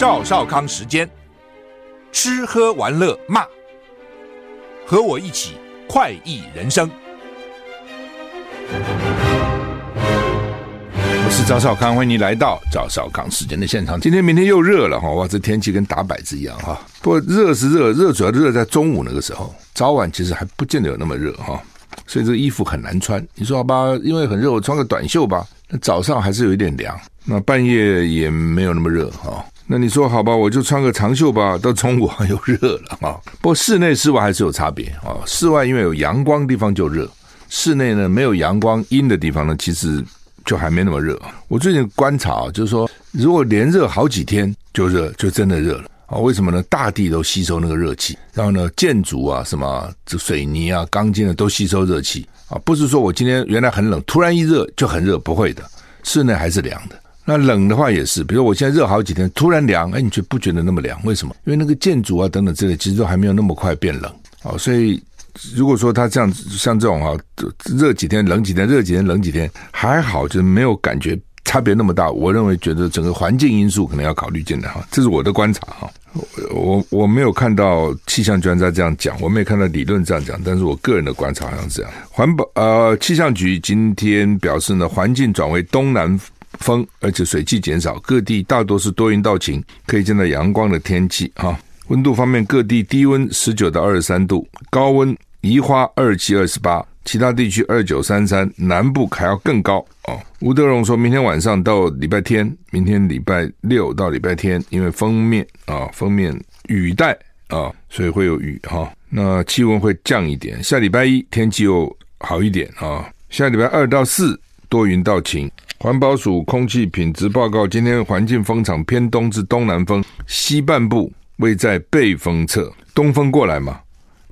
赵少康时间，吃喝玩乐骂，和我一起快意人生。我是赵少康，欢迎你来到赵少康时间的现场。今天、明天又热了哈，哇，这天气跟打摆子一样哈。不过热是热，热主要热在中午那个时候，早晚其实还不见得有那么热哈。所以这个衣服很难穿。你说好吧，因为很热，我穿个短袖吧。那早上还是有一点凉，那半夜也没有那么热哈。那你说好吧，我就穿个长袖吧。到中午又热了哈。不过室内室外还是有差别啊。室外因为有阳光地方就热，室内呢没有阳光阴的地方呢，其实就还没那么热。我最近观察就是说，如果连热好几天就热，就真的热了。啊，为什么呢？大地都吸收那个热气，然后呢，建筑啊，什么这水泥啊、钢筋啊，都吸收热气啊。不是说我今天原来很冷，突然一热就很热，不会的，室内还是凉的。那冷的话也是，比如我现在热好几天，突然凉，哎，你却不觉得那么凉？为什么？因为那个建筑啊等等之类，其实都还没有那么快变冷啊。所以如果说它这样像这种啊，热几天冷几天，热几天冷几天，还好，就是没有感觉。差别那么大，我认为觉得整个环境因素可能要考虑进来哈，这是我的观察哈。我我没有看到气象专家这样讲，我没有看到理论这样讲，但是我个人的观察好像是这样。环保呃气象局今天表示呢，环境转为东南风，而且水汽减少，各地大多是多云到晴，可以见到阳光的天气哈。温度方面，各地低温十九到二十三度，高温宜花二七二十八。其他地区二九三三，南部还要更高哦。吴德荣说，明天晚上到礼拜天，明天礼拜六到礼拜天，因为封面啊，封面雨带啊，所以会有雨哈。那气温会降一点。下礼拜一天气又好一点啊。下礼拜二到四多云到晴。环保署空气品质报告，今天环境风场偏东至东南风，西半部位在背风侧，东风过来嘛。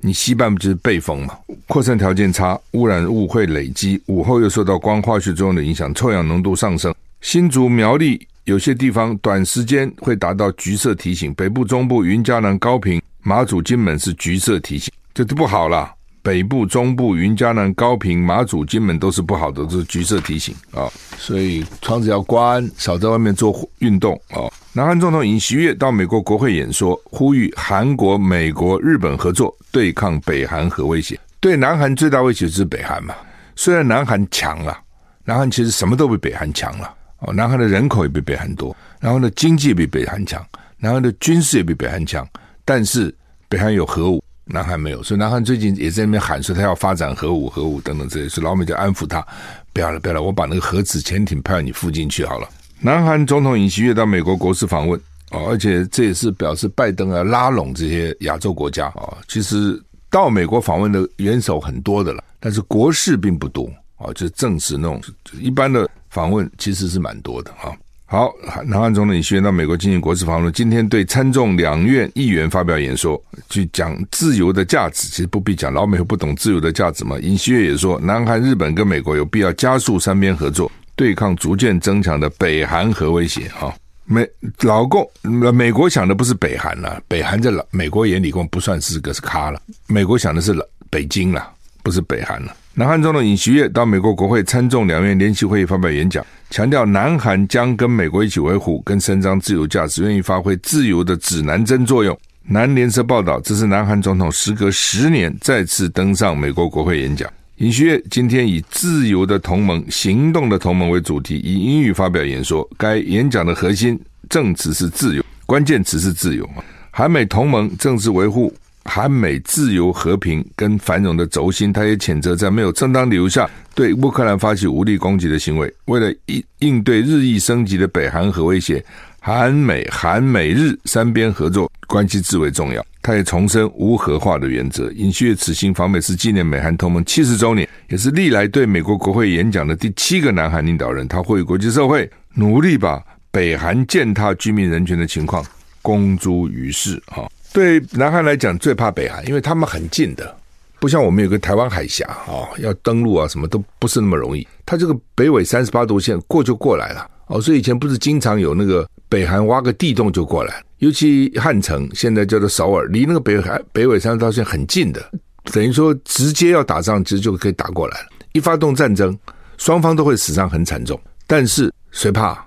你西半部就是背风嘛，扩散条件差，污染物会累积，午后又受到光化学作用的影响，臭氧浓度上升。新竹苗栗有些地方短时间会达到橘色提醒，北部、中部、云嘉南、高屏、马祖、金门是橘色提醒，这都不好了。北部、中部、云嘉南、高屏、马祖、金门都是不好的，这是橘色提醒啊，所以窗子要关，少在外面做运动啊。南韩总统尹锡悦到美国国会演说，呼吁韩国、美国、日本合作对抗北韩核威胁。对南韩最大威胁是北韩嘛。虽然南韩强了，南韩其实什么都比北韩强了哦。南韩的人口也比北韩多，然后呢，经济也比北韩强，然后呢，军事也比北韩强，但是北韩有核武。南韩没有，所以南韩最近也在那边喊说他要发展核武、核武等等这些，所以老美就安抚他，不要了，不要了，我把那个核子潜艇派到你附近去好了。南韩总统尹锡悦到美国国事访问哦，而且这也是表示拜登要拉拢这些亚洲国家啊。其实到美国访问的元首很多的了，但是国事并不多啊，就是正式那种一般的访问其实是蛮多的啊。好，南韩总统尹锡悦到美国进行国事访问，今天对参众两院议员发表演说，去讲自由的价值。其实不必讲，老美不懂自由的价值嘛。尹锡悦也说，南韩、日本跟美国有必要加速三边合作，对抗逐渐增强的北韩核威胁。哈，美老共美国想的不是北韩了，北韩在老美国眼里共不算是个是咖了，美国想的是北京了，不是北韩了。南韩总统尹锡悦到美国国会参众两院联席会议发表演讲。强调南韩将跟美国一起维护跟伸张自由价值，愿意发挥自由的指南针作用。南联社报道，这是南韩总统时隔十年再次登上美国国会演讲。尹锡悦今天以“自由的同盟，行动的同盟”为主题，以英语发表演说。该演讲的核心证词是自由，关键词是自由。韩美同盟正是维护。韩美自由、和平跟繁荣的轴心，他也谴责在没有正当理由下对乌克兰发起武力攻击的行为。为了应应对日益升级的北韩核威胁，韩美、韩美日三边合作关系至为重要。他也重申无核化的原则。尹锡悦此行访美是纪念美韩同盟七十周年，也是历来对美国国会演讲的第七个南韩领导人。他呼吁国际社会努力把北韩践踏居民人权的情况公诸于世。哈。对南韩来讲，最怕北韩，因为他们很近的，不像我们有个台湾海峡啊，要登陆啊，什么都不是那么容易。他这个北纬三十八度线过就过来了哦，所以以前不是经常有那个北韩挖个地洞就过来，尤其汉城现在叫做首尔，离那个北海北纬三十八度线很近的，等于说直接要打仗，其实就可以打过来。一发动战争，双方都会死伤很惨重。但是谁怕？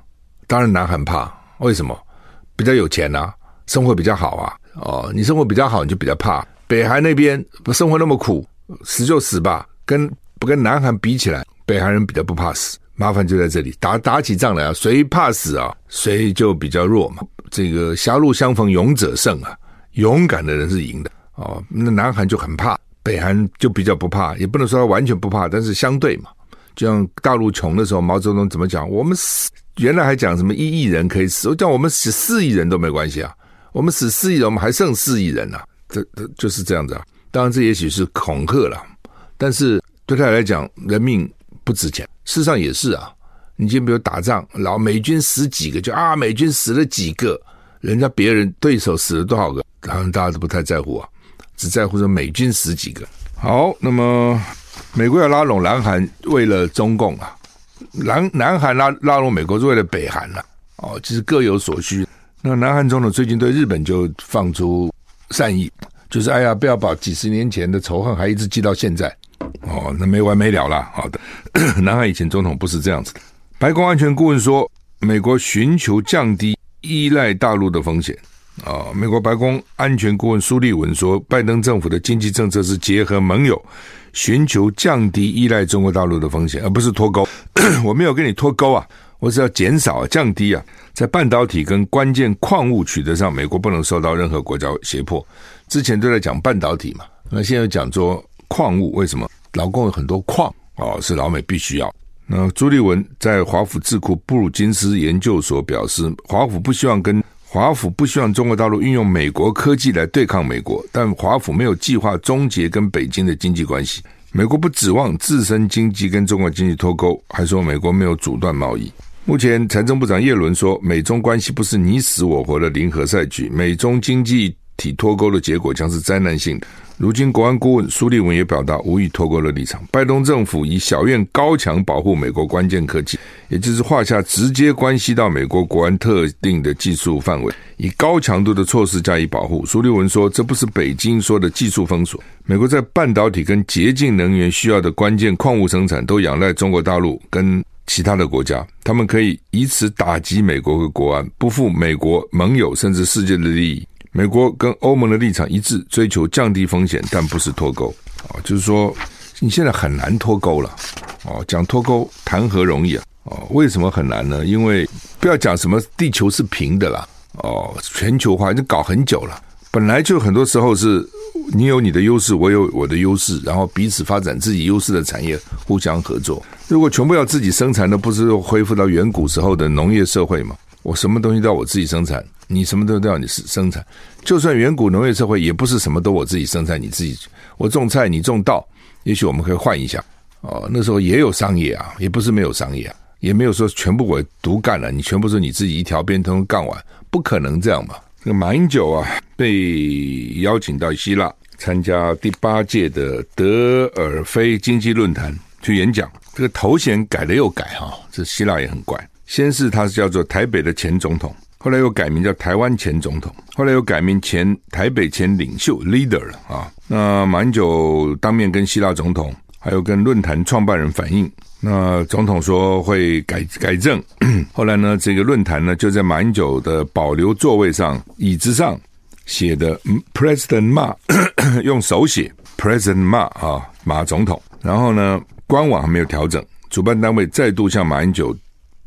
当然南韩怕，为什么？比较有钱呐、啊，生活比较好啊。哦，你生活比较好，你就比较怕。北韩那边不生活那么苦，死就死吧。跟不跟南韩比起来，北韩人比较不怕死。麻烦就在这里，打 打起仗来啊，谁怕死啊，谁就比较弱嘛。这个狭路相逢勇者胜啊，勇敢的人是赢的哦。那南韩就很怕，北韩就比较不怕，也不能说他完全不怕，但是相对嘛。就像大陆穷的时候，毛泽东怎么讲？我们死原来还讲什么一亿人可以死，我讲我们死四亿人都没关系啊。我们死四亿人，我们还剩四亿人呢、啊，这这就是这样子啊。当然，这也许是恐吓了，但是对他来讲，人命不值钱。事实上也是啊。你今天比如打仗，老美军死几个就啊，美军死了几个，人家别人对手死了多少个，好像大家都不太在乎啊，只在乎说美军死几个。好，那么美国要拉拢南韩，为了中共啊，南南韩拉拉拢美国是为了北韩啊。哦，其实各有所需。那南韩总统最近对日本就放出善意，就是哎呀，不要把几十年前的仇恨还一直记到现在，哦，那没完没了了。好的，南韩以前总统不是这样子的。白宫安全顾问说，美国寻求降低依赖大陆的风险。啊，美国白宫安全顾问苏利文说，拜登政府的经济政策是结合盟友，寻求降低依赖中国大陆的风险，而不是脱钩。我没有跟你脱钩啊。我是要减少、降低啊，在半导体跟关键矿物取得上，美国不能受到任何国家胁迫。之前都在讲半导体嘛，那现在讲说矿物，为什么？老共有很多矿哦，是老美必须要。那朱立文在华府智库布鲁金斯研究所表示，华府不希望跟华府不希望中国大陆运用美国科技来对抗美国，但华府没有计划终结跟北京的经济关系。美国不指望自身经济跟中国经济脱钩，还说美国没有阻断贸易。目前，财政部长叶伦说，美中关系不是你死我活的零和赛局，美中经济体脱钩的结果将是灾难性的。如今，国安顾问苏利文也表达无意脱钩的立场。拜登政府以小院高墙保护美国关键科技，也就是划下直接关系到美国国安特定的技术范围，以高强度的措施加以保护。苏利文说，这不是北京说的技术封锁。美国在半导体跟洁净能源需要的关键矿物生产，都仰赖中国大陆跟。其他的国家，他们可以以此打击美国和国安，不负美国盟友甚至世界的利益。美国跟欧盟的立场一致，追求降低风险，但不是脱钩。哦，就是说你现在很难脱钩了。哦，讲脱钩谈何容易啊？哦，为什么很难呢？因为不要讲什么地球是平的啦。哦，全球化已经搞很久了，本来就很多时候是。你有你的优势，我有我的优势，然后彼此发展自己优势的产业，互相合作。如果全部要自己生产，那不是恢复到远古时候的农业社会吗？我什么东西都要我自己生产，你什么东西都要你生产。就算远古农业社会，也不是什么都我自己生产，你自己我种菜，你种稻，也许我们可以换一下。哦，那时候也有商业啊，也不是没有商业啊，也没有说全部我独干了，你全部是你自己一条边通干完，不可能这样嘛。这个马英九啊，被邀请到希腊参加第八届的德尔菲经济论坛去演讲。这个头衔改了又改哈，这希腊也很怪。先是他是叫做台北的前总统，后来又改名叫台湾前总统，后来又改名前台北前领袖 leader 了啊。那马英九当面跟希腊总统，还有跟论坛创办人反映。那总统说会改改正，后来呢，这个论坛呢就在马英九的保留座位上椅子上写的 President Ma，用手写 President Ma 啊马总统，然后呢官网还没有调整，主办单位再度向马英九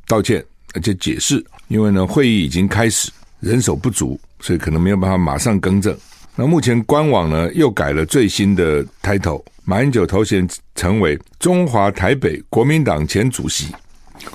道歉而且解释，因为呢会议已经开始，人手不足，所以可能没有办法马上更正。那目前官网呢又改了最新的 title。马英九头衔成为中华台北国民党前主席，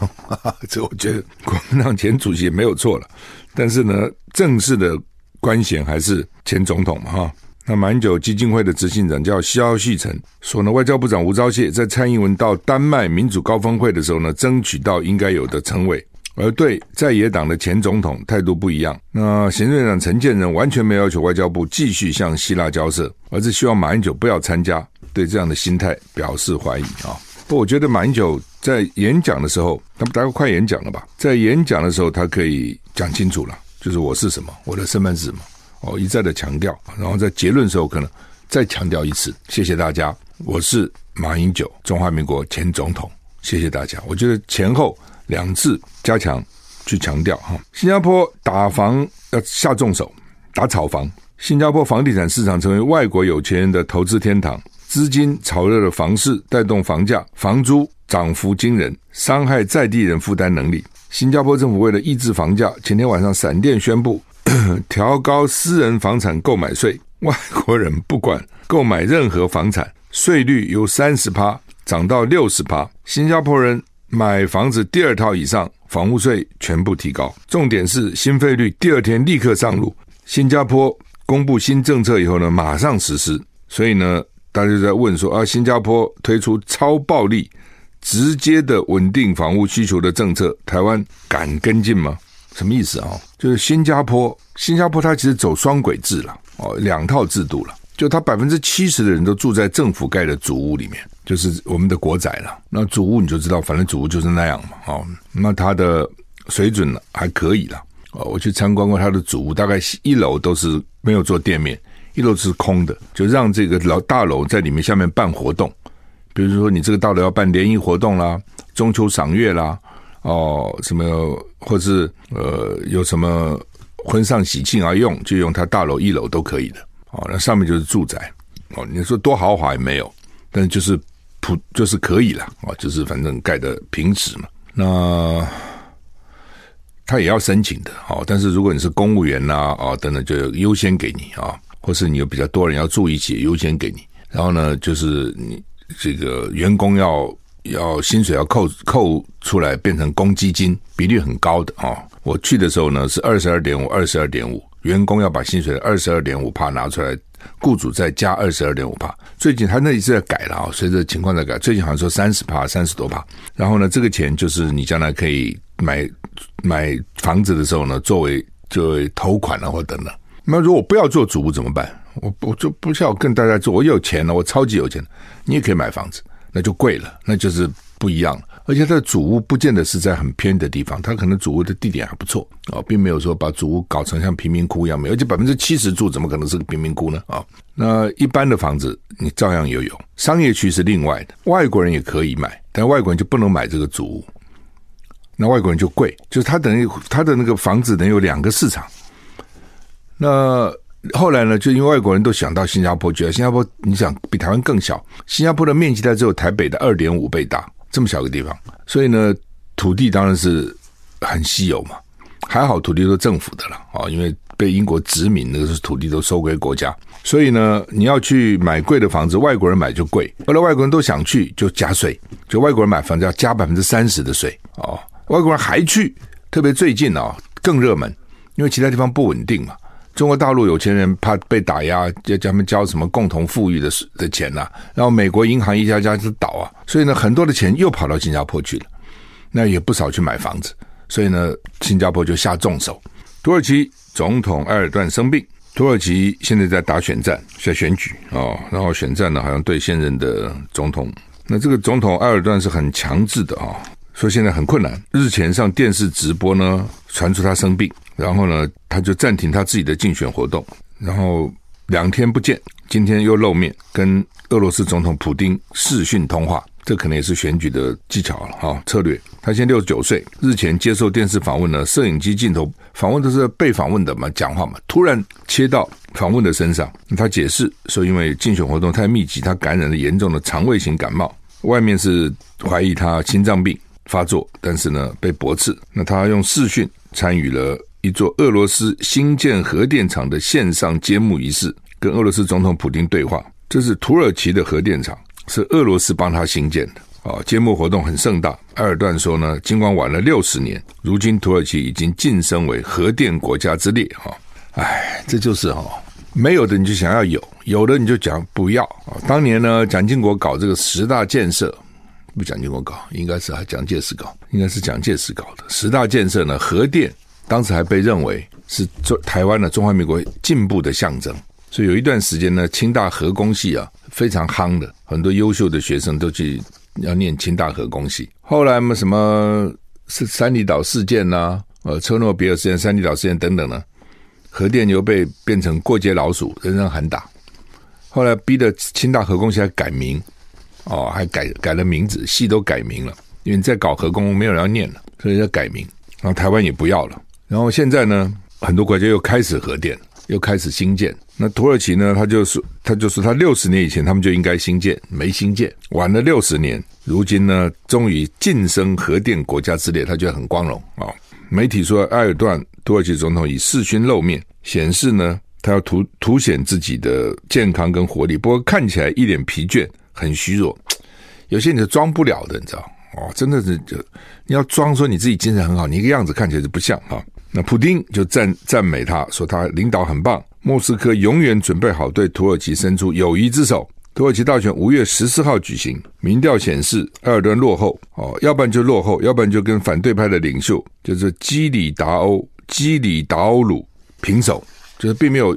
这我觉得国民党前主席也没有错了。但是呢，正式的官衔还是前总统嘛哈。那马英九基金会的执行长叫肖旭成说呢，外交部长吴钊燮在蔡英文到丹麦民主高峰会的时候呢，争取到应该有的称谓，而对在野党的前总统态度不一样。那行政院长陈建仁完全没有要求外交部继续向希腊交涉，而是希望马英九不要参加。对这样的心态表示怀疑啊！不，我觉得马英九在演讲的时候，他不大概快演讲了吧？在演讲的时候，他可以讲清楚了，就是我是什么，我的身份是什么，哦，一再的强调，然后在结论的时候可能再强调一次。谢谢大家，我是马英九，中华民国前总统。谢谢大家。我觉得前后两次加强去强调哈。新加坡打房要下重手，打炒房。新加坡房地产市场成为外国有钱人的投资天堂，资金炒热了房市，带动房价、房租涨幅惊人，伤害在地人负担能力。新加坡政府为了抑制房价，前天晚上闪电宣布 调高私人房产购买税，外国人不管购买任何房产，税率由三十趴涨到六十趴。新加坡人买房子第二套以上，房屋税全部提高。重点是新费率第二天立刻上路。新加坡。公布新政策以后呢，马上实施。所以呢，大家就在问说啊，新加坡推出超暴力、直接的稳定房屋需求的政策，台湾敢跟进吗？什么意思啊？就是新加坡，新加坡它其实走双轨制了哦，两套制度了。就它百分之七十的人都住在政府盖的祖屋里面，就是我们的国宅了。那祖屋你就知道，反正祖屋就是那样嘛。哦，那它的水准还可以了。哦，我去参观过他的祖屋，大概一楼都是没有做店面，一楼是空的，就让这个老大楼在里面下面办活动，比如说你这个大楼要办联谊活动啦、中秋赏月啦，哦，什么或是呃有什么婚丧喜庆而用，就用它大楼一楼都可以的。哦，那上面就是住宅。哦，你说多豪华也没有，但就是普就是可以了。哦，就是反正盖的平实嘛。那。他也要申请的，哦，但是如果你是公务员呐，哦，等等，就优先给你啊，或是你有比较多人要住一起，优先给你。然后呢，就是你这个员工要要薪水要扣扣出来，变成公积金，比率很高的哦。我去的时候呢是二十二点五，二十二点五，员工要把薪水的二十二点五趴拿出来，雇主再加二十二点五趴。最近他那里是在改了啊，随着情况在改。最近好像说三十趴，三十多趴。然后呢，这个钱就是你将来可以买。买房子的时候呢，作为作为头款啊，或等等。那如果不要做主屋怎么办？我我就不需要跟大家做，我有钱了，我超级有钱，你也可以买房子，那就贵了，那就是不一样了。而且它的主屋不见得是在很偏的地方，它可能主屋的地点还不错啊，并没有说把主屋搞成像贫民窟一样，没有。而且百分之七十住，怎么可能是个贫民窟呢？啊，那一般的房子你照样有有，商业区是另外的，外国人也可以买，但外国人就不能买这个主屋。那外国人就贵，就是他等于他的那个房子能有两个市场。那后来呢，就因为外国人都想到新加坡去了，新加坡你想比台湾更小，新加坡的面积它只有台北的二点五倍大，这么小个地方，所以呢，土地当然是很稀有嘛。还好土地都政府的了啊，因为被英国殖民，那个是土地都收归国家，所以呢，你要去买贵的房子，外国人买就贵。后来外国人都想去，就加税，就外国人买房子要加百分之三十的税哦。外国人还去，特别最近啊、哦、更热门，因为其他地方不稳定嘛。中国大陆有钱人怕被打压，就叫他们交什么共同富裕的的钱呐、然后美国银行一家家就倒啊，所以呢，很多的钱又跑到新加坡去了。那也不少去买房子，所以呢，新加坡就下重手。土耳其总统埃尔段生病，土耳其现在在打选战，在选举啊、然后选战呢，好像对现任的总统，那这个总统埃尔段是很强制的啊、哦。说现在很困难。日前上电视直播呢，传出他生病，然后呢，他就暂停他自己的竞选活动，然后两天不见，今天又露面，跟俄罗斯总统普丁视讯通话。这可能也是选举的技巧了哈，策略。他现在六十九岁，日前接受电视访问呢，摄影机镜头访问都是被访问的嘛，讲话嘛，突然切到访问的身上，他解释说，因为竞选活动太密集，他感染了严重的肠胃型感冒，外面是怀疑他心脏病。发作，但是呢被驳斥。那他用视讯参与了一座俄罗斯新建核电厂的线上揭幕仪式，跟俄罗斯总统普丁对话。这是土耳其的核电厂，是俄罗斯帮他兴建的。啊，揭幕活动很盛大。埃尔段说呢，尽管晚了六十年，如今土耳其已经晋升为核电国家之列。哈，哎，这就是哈，没有的你就想要有，有的你就讲不要啊。当年呢，蒋经国搞这个十大建设。不蒋经国搞，应该是还蒋介石搞，应该是蒋介石搞的十大建设呢。核电当时还被认为是中台湾的中华民国进步的象征，所以有一段时间呢，清大核工系啊非常夯的，很多优秀的学生都去要念清大核工系。后来嘛，什么是三里岛事件呐、啊，呃，车诺比尔事件、三里岛事件等等呢，核电又被变成过街老鼠，人人喊打。后来逼得清大核工系还改名。哦，还改改了名字，戏都改名了，因为在搞核工，没有人要念了，所以要改名。然后台湾也不要了。然后现在呢，很多国家又开始核电，又开始新建。那土耳其呢，他就说，他就说，他六十年以前他们就应该新建，没新建，晚了六十年，如今呢，终于晋升核电国家之列，他觉得很光荣啊。媒体说，埃尔段土耳其总统以视讯露面，显示呢，他要凸凸显自己的健康跟活力，不过看起来一脸疲倦，很虚弱。有些你是装不了的，你知道哦，真的是就你要装说你自己精神很好，你一个样子看起来就不像哈。那普丁就赞赞美他说他领导很棒，莫斯科永远准备好对土耳其伸出友谊之手。土耳其大选五月十四号举行，民调显示埃尔多安落后哦，要不然就落后，要不然就跟反对派的领袖就是基里达欧基里达欧鲁平手，就是并没有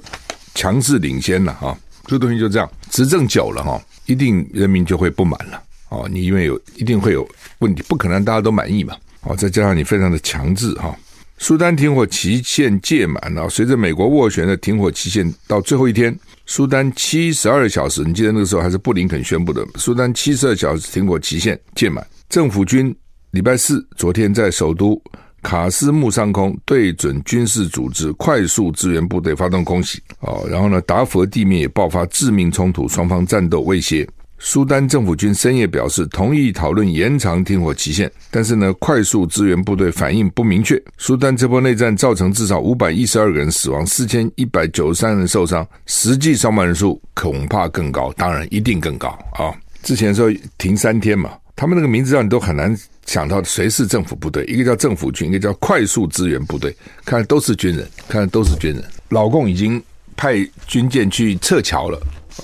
强势领先了哈。这东西就这样，执政久了哈，一定人民就会不满了。哦，你因为有一定会有问题，不可能大家都满意嘛。哦，再加上你非常的强制哈。苏丹停火期限届满了，随着美国斡旋的停火期限到最后一天，苏丹七十二小时，你记得那个时候还是布林肯宣布的，苏丹七十二小时停火期限届满。政府军礼拜四昨天在首都卡斯木上空对准军事组织快速支援部队发动空袭。哦，然后呢，达佛地面也爆发致命冲突，双方战斗未歇。苏丹政府军深夜表示同意讨论延长停火期限，但是呢，快速支援部队反应不明确。苏丹这波内战造成至少五百一十二个人死亡，四千一百九十三人受伤，实际伤亡人数恐怕更高，当然一定更高啊！之前说停三天嘛，他们那个名字让你都很难想到谁是政府部队，一个叫政府军，一个叫快速支援部队，看都是军人，看都是军人。老共已经派军舰去撤侨了。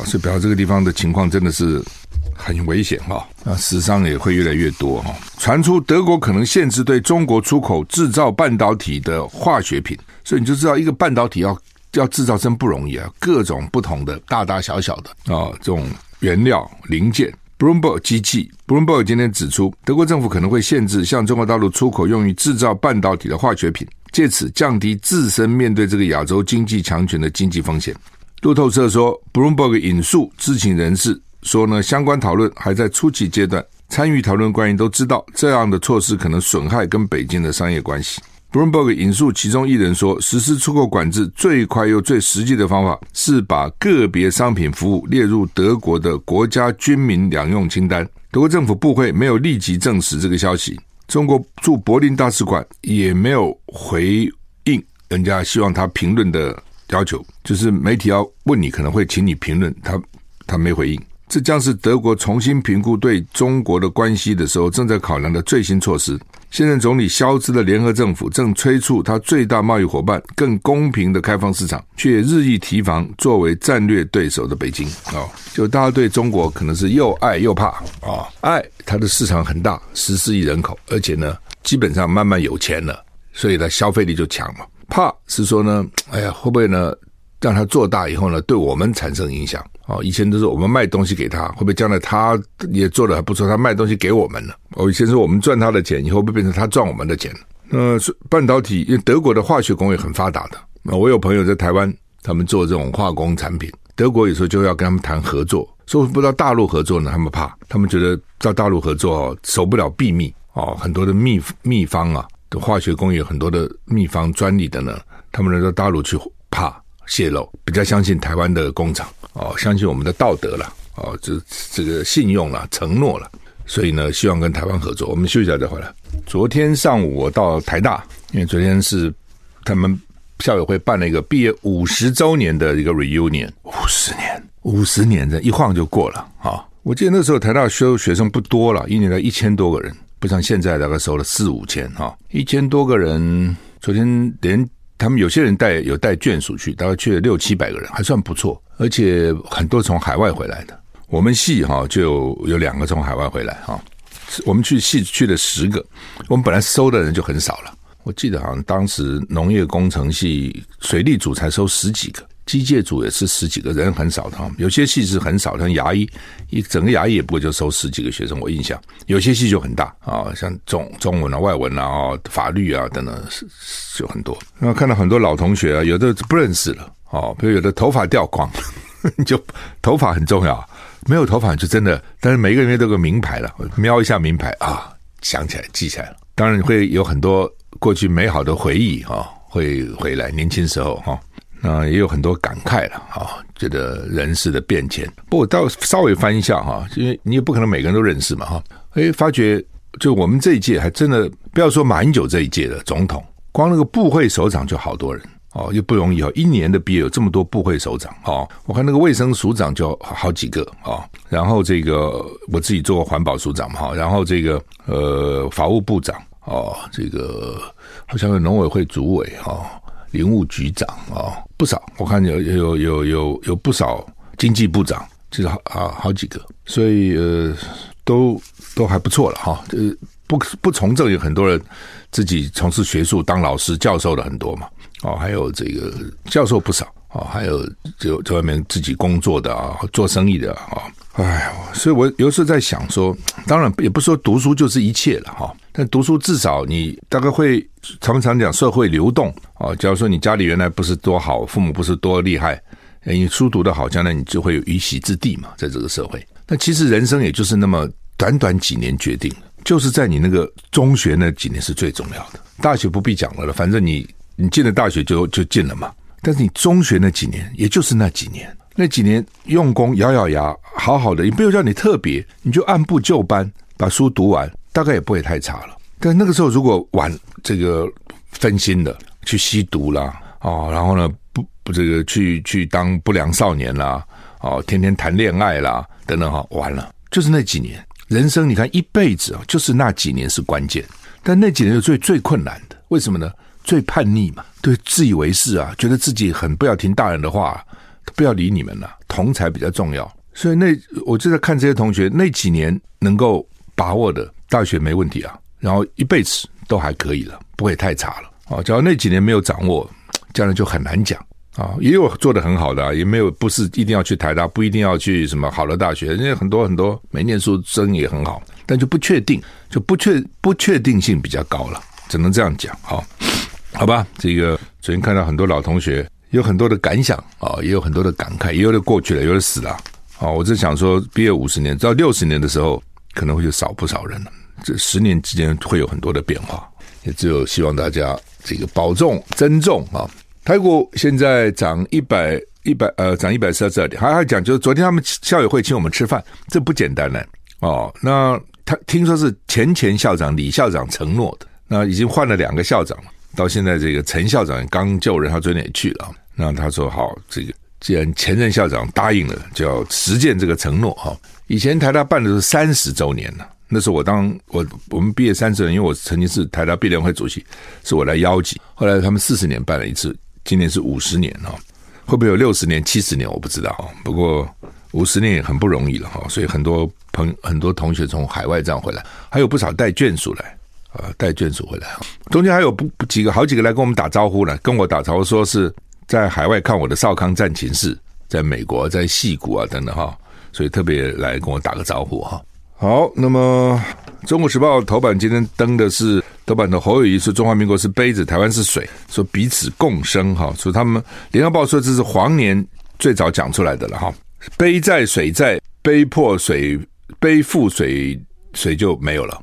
所以表示这个地方的情况真的是很危险哈，啊，死伤也会越来越多哈。传出德国可能限制对中国出口制造半导体的化学品，所以你就知道一个半导体要要制造真不容易啊，各种不同的大大小小的啊这种原料零件。Bloomberg 机器，Bloomberg 今天指出，德国政府可能会限制向中国大陆出口用于制造半导体的化学品，借此降低自身面对这个亚洲经济强权的经济风险。路透社说，Bloomberg 引述知情人士说呢，相关讨论还在初期阶段，参与讨论官员都知道这样的措施可能损害跟北京的商业关系。Bloomberg 引述其中一人说，实施出口管制最快又最实际的方法是把个别商品服务列入德国的国家军民两用清单。德国政府部会没有立即证实这个消息，中国驻柏林大使馆也没有回应人家希望他评论的。要求就是媒体要问你，可能会请你评论，他他没回应。这将是德国重新评估对中国的关系的时候正在考量的最新措施。现任总理肖兹的联合政府正催促他最大贸易伙伴更公平的开放市场，却日益提防作为战略对手的北京。哦，就大家对中国可能是又爱又怕啊、爱，它的市场很大，十四亿人口，而且呢，基本上慢慢有钱了，所以它消费力就强嘛。怕是说呢，哎呀，会不会呢？让它做大以后呢，对我们产生影响？哦，以前都是我们卖东西给他，会不会将来他也做得还不错？他卖东西给我们了。哦，以前是我们赚他的钱，以后会变成他赚我们的钱？那，半导体，因为德国的化学工业很发达的。那我有朋友在台湾，他们做这种化工产品，德国有时候就要跟他们谈合作，说不到大陆合作呢，他们怕，他们觉得到大陆合作，守不了秘密哦，很多的秘秘方啊。的化学工业很多的秘方专利的呢，他们来到大陆去怕泄露，比较相信台湾的工厂哦，相信我们的道德了哦，这这个信用了，承诺了，所以呢，希望跟台湾合作。我们休息一下再回来。昨天上午我到台大，因为昨天是他们校友会办了一个毕业五十周年的一个 reunion，五十年，五十年这一晃就过了啊、我记得那时候台大修学生不多了，一年才一千多个人。不像现在大概收了四五千哈，一千多个人。昨天连他们有些人带有带眷属去，大概去了六七百个人，还算不错。而且很多从海外回来的。我们系哈就有两个从海外回来哈。我们去系去了十个，我们本来收的人就很少了。我记得好像当时农业工程系水利组才收十几个。机械组也是十几个人，很少的。有些系是很少，像牙医，一整个牙医也不过就收十几个学生。我印象有些系就很大啊，像中中文啊、外文啊、法律啊等等，是就很多。然后看到很多老同学啊，有的不认识了哦，比如有的头发掉光，就头发很重要，没有头发就真的。但是每个人都有个名牌了，瞄一下名牌啊，想起来记起来了。当然会有很多过去美好的回忆哈、会回来年轻时候哈。哦那也有很多感慨了啊，觉得人事的变迁。不过我倒稍微翻一下哈，因为你也不可能每个人都认识嘛哈。诶，发觉就我们这一届还真的不要说马英九这一届的总统，光那个部会首长就好多人哦，又不容易哦。一年的毕业有这么多部会首长哦，我看那个卫生署长就好几个啊，然后这个我自己做过环保署长嘛哈，然后这个呃法务部长哦，这个好像有农委会主委哈。林务局长啊，不少，我看有有有有有不少经济部长，就是好好好几个，所以呃，都都还不错了哈。呃，不不从政有很多人自己从事学术当老师教授的很多嘛，哦，还有这个教授不少哦，还有就在外面自己工作的啊，做生意的啊。哎，所以我有时候在想说，当然也不是说读书就是一切了哈，但读书至少你大概会常常讲社会流动啊。假如说你家里原来不是多好，父母不是多厉害，你书读得好，将来你就会有一席之地嘛，在这个社会。那其实人生也就是那么短短几年决定，就是在你那个中学那几年是最重要的。大学不必讲了了，反正你你进了大学就就进了嘛。但是你中学那几年，也就是那几年。那几年用功，咬咬牙，好好的，也不用叫你特别，你就按部就班把书读完，大概也不会太差了。但那个时候如果玩这个分心的去吸毒啦，哦，然后呢不不这个去去当不良少年啦，哦，天天谈恋爱啦等等哈，完了，就是那几年人生，你看一辈子啊，就是那几年是关键，但那几年是最最困难的，为什么呢？最叛逆嘛，对，自以为是啊，觉得自己很不要听大人的话。不要理你们了，同才比较重要。所以那我就在看这些同学那几年能够把握的大学没问题啊，然后一辈子都还可以了，不会太差了啊。只要那几年没有掌握，将来就很难讲啊。也有做得很好的，也没有不是一定要去台大，不一定要去什么好的大学，人家很多很多没念书生也很好，但就不确定，就不确不确定性比较高了，只能这样讲。好，好吧，这个昨天看到很多老同学。有很多的感想啊，也有很多的感慨，也有的过去了，有的死了啊。我就想说，毕业五十年到六十年的时候，可能会就少不少人了。这十年之间会有很多的变化，也只有希望大家这个保重、珍重啊。台股现在涨一百一百呃，涨一百四十二点。还还讲，就是昨天他们校友会请我们吃饭，这不简单呢哦。那他听说是前前校长李校长承诺的，那已经换了两个校长了。到现在，这个陈校长刚就任，他昨天也去了。那他说：“好，这个既然前任校长答应了，就要实践这个承诺。哈，以前台大办的是三十周年呢，那时候我当我我们毕业三十年，因为我曾经是台大毕联会主席，是我来邀集。后来他们四十年办了一次，今年是五十年哈，会不会有六十年、七十年？我不知道。不过五十年也很不容易了哈，所以很多朋很多同学从海外这样回来，还有不少带眷属来。”啊，带眷属回来，中间还有不几个好几个来跟我们打招呼呢，跟我打招呼说是在海外看我的少康战情室，在美国在戏谷啊等等哈，所以特别来跟我打个招呼哈。好，那么《中国时报》头版今天登的是头版的侯友谊说中华民国是杯子，台湾是水，说彼此共生哈，说他们《联合报》说这是黄年最早讲出来的了哈，杯在水在，杯破水，杯覆水，水就没有了。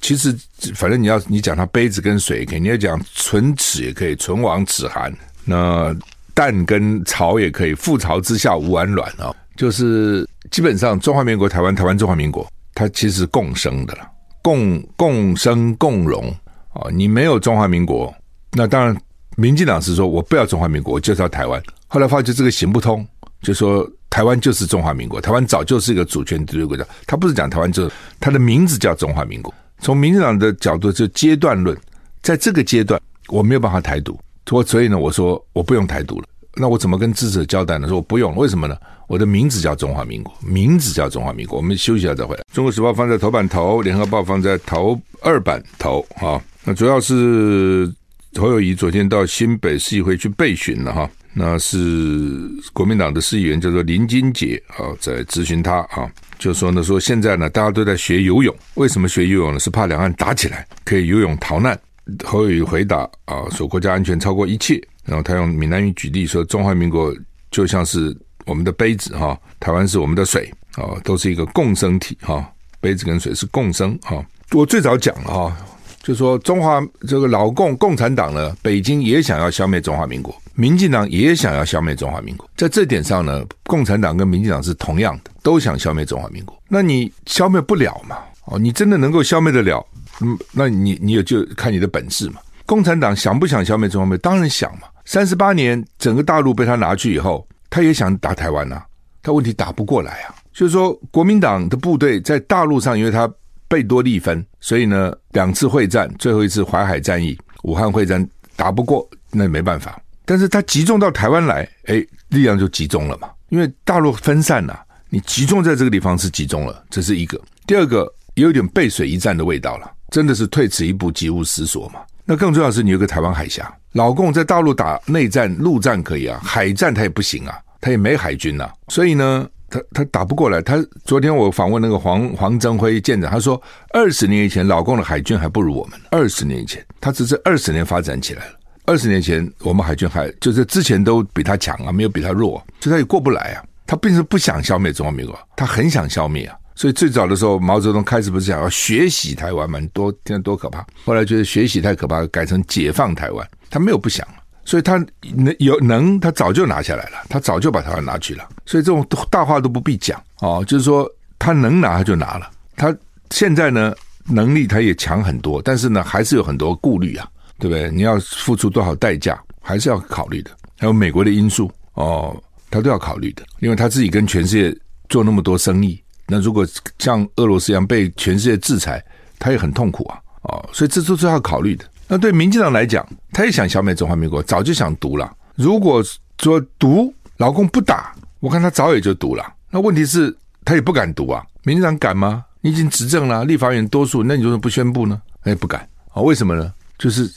其实，反正你要你讲它杯子跟水，可以，你要讲唇齿也可以，唇亡齿寒。那蛋跟巢也可以，覆巢之下无完卵啊！就是基本上中华民国、台湾、台湾中华民国，它其实共生的了，共共生共荣啊！你没有中华民国，那当然，民进党是说我不要中华民国，我就是要台湾。后来发觉这个行不通，就说台湾就是中华民国，台湾早就是一个主权独立国家，他不是讲台湾就是它的名字叫中华民国。从民进党的角度，就阶段论，在这个阶段我没有办法台独，我所以呢，我说我不用台独了。那我怎么跟支持者交代呢？说我不用了，为什么呢？我的名字叫中华民国，名字叫中华民国。我们休息一下再回来。中国时报放在头版头，联合报放在头二版头啊。那主要是侯友宜昨天到新北市议会去备询了哈。那是国民党的市议员叫做林金杰啊，在咨询他啊。就说呢，说现在呢，大家都在学游泳，为什么学游泳呢？是怕两岸打起来，可以游泳逃难。侯友宜回答啊，说国家安全超过一切。然后他用闽南语举例说，中华民国就像是我们的杯子哈，台湾是我们的水啊，都是一个共生体哈，杯子跟水是共生哈。我最早讲了哈，就说中华这个老共共产党呢，北京也想要消灭中华民国，民进党也想要消灭中华民国，在这点上呢，共产党跟民进党是同样的，都想消灭中华民国。那你消灭不了嘛？哦，你真的能够消灭得了？嗯，那你你也就看你的本事嘛。共产党想不想消灭中华民国？当然想嘛。三十八年整个大陆被他拿去以后，他也想打台湾呐、他问题打不过来啊。就是说，国民党的部队在大陆上，因为他。贝多利分，所以呢，两次会战，最后一次淮海战役、武汉会战打不过，那没办法。但是他集中到台湾来，哎，力量就集中了嘛。因为大陆分散了，你集中在这个地方是集中了，这是一个。第二个，也有点背水一战的味道了，真的是退此一步，急无死所嘛。那更重要是，你有个台湾海峡，老共在大陆打内战、陆战可以啊，海战他也不行啊，他也没海军呐、所以呢。他他打不过来。他昨天我访问那个黄黄增辉舰长，他说二十年以前老共的海军还不如我们。二十年以前，他只是二十年发展起来了。二十年前我们海军还就是之前都比他强啊，没有比他弱，所以他也过不来啊。他并不是不想消灭中华民国，他很想消灭啊。所以最早的时候，毛泽东开始不是想要学习台湾嘛？多现在多可怕！后来觉得学习太可怕，改成解放台湾。他没有不想。所以他能有能，他早就拿下来了，他早就把台湾拿去了。所以这种大话都不必讲哦，就是说他能拿他就拿了。他现在呢能力他也强很多，但是呢还是有很多顾虑啊，对不对？你要付出多少代价，还是要考虑的。还有美国的因素哦，他都要考虑的。因为他自己跟全世界做那么多生意，那如果像俄罗斯一样被全世界制裁，他也很痛苦啊。哦，所以这都是要考虑的。那对民进党来讲，他也想消灭中华民国，早就想独了。如果说独，老公不打，我看他早也就独了。那问题是，他也不敢独啊。民进党敢吗？你已经执政了，立法院多数，那你为什么不宣布呢？他也不敢啊。为什么呢？就是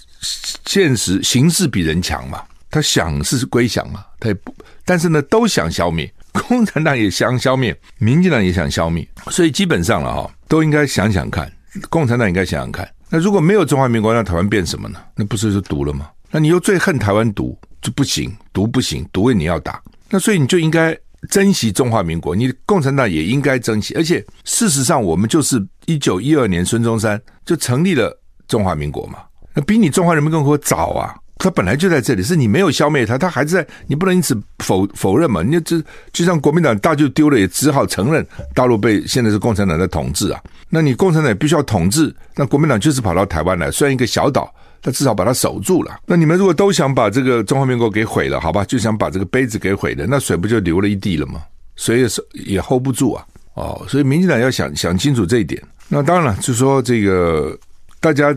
现实形势比人强嘛。他想是归想嘛，他也不，但是呢，都想消灭。共产党也想消灭，民进党也想消灭，所以基本上了哈，都应该想想看。共产党应该想想看。那如果没有中华民国，那台湾变什么呢？那不是就独了吗？那你又最恨台湾独就不行，独不行，独为你要打。那所以你就应该珍惜中华民国，你共产党也应该珍惜。而且事实上，我们就是一九一二年孙中山就成立了中华民国嘛，那比你中华人民共和国早啊。它本来就在这里，是你没有消灭它，它还在，你不能因此否否认嘛？你就就像国民党大就丢了，也只好承认大陆被现在是共产党在统治啊。那你共产党也必须要统治，那国民党就是跑到台湾来，虽然一个小岛，他至少把它守住了。那你们如果都想把这个中华民国给毁了，好吧，就想把这个杯子给毁了，那水不就流了一地了吗？水也是也 hold 不住啊。哦，所以民进党要想想清楚这一点。那当然了，就说这个大家。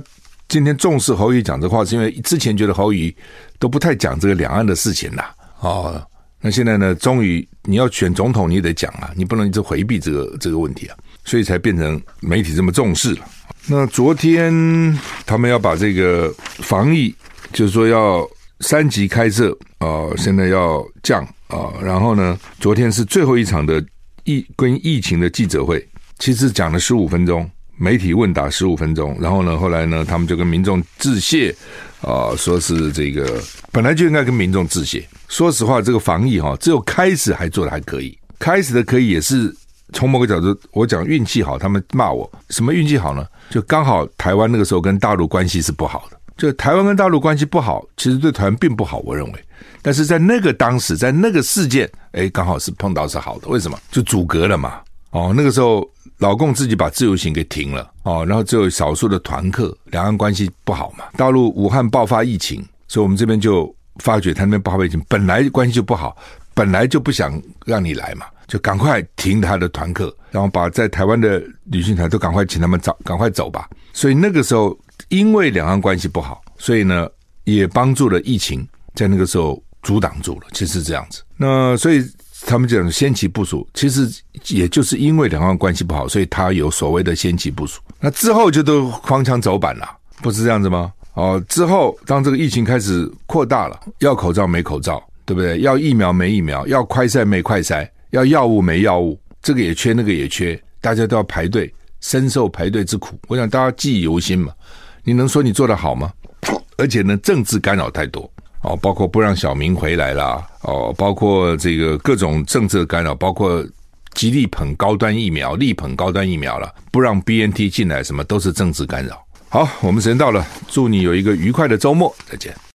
今天重视侯宇讲这话，是因为之前觉得侯宇都不太讲这个两岸的事情啦。哦，那现在呢，终于你要选总统，你也得讲啊，你不能一直回避这个这个问题啊，所以才变成媒体这么重视了。那昨天他们要把这个防疫，就是说要三级开设啊，现在要降啊，然后呢，昨天是最后一场的疫跟疫情的记者会，其实讲了十五分钟。媒体问答十五分钟，然后呢，后来呢，他们就跟民众致谢，啊、说是这个本来就应该跟民众致谢。说实话，这个防疫哈，只有开始还做得还可以，开始的可以也是从某个角度，我讲运气好，他们骂我什么运气好呢？就刚好台湾那个时候跟大陆关系是不好的，就台湾跟大陆关系不好，其实对台湾并不好，我认为。但是在那个当时，在那个事件，哎，刚好是碰到是好的，为什么？就阻隔了嘛。哦，那个时候。老共自己把自由行给停了哦，然后只有少数的团客，两岸关系不好嘛。大陆武汉爆发疫情，所以我们这边就发觉他那边爆发疫情，本来关系就不好，本来就不想让你来嘛，就赶快停他的团客，然后把在台湾的旅行团都赶快请他们走，赶快走吧。所以那个时候，因为两岸关系不好，所以呢也帮助了疫情在那个时候阻挡住了，其实是这样子。那所以。他们讲先期部署，其实也就是因为两岸关系不好，所以他有所谓的先期部署。那之后就都荒腔走板了，不是这样子吗？哦，之后当这个疫情开始扩大了，要口罩没口罩，对不对？要疫苗没疫苗，要快筛没快筛，要药物没药物，这个也缺，那个也缺，大家都要排队，深受排队之苦。我想大家记忆犹新嘛。你能说你做得好吗？而且呢，政治干扰太多。哦，包括不让小明回来啦，哦，包括这个各种政治干扰，包括极力捧高端疫苗，力捧高端疫苗了，不让 BNT 进来，什么都是政治干扰。好，我们时间到了，祝你有一个愉快的周末，再见。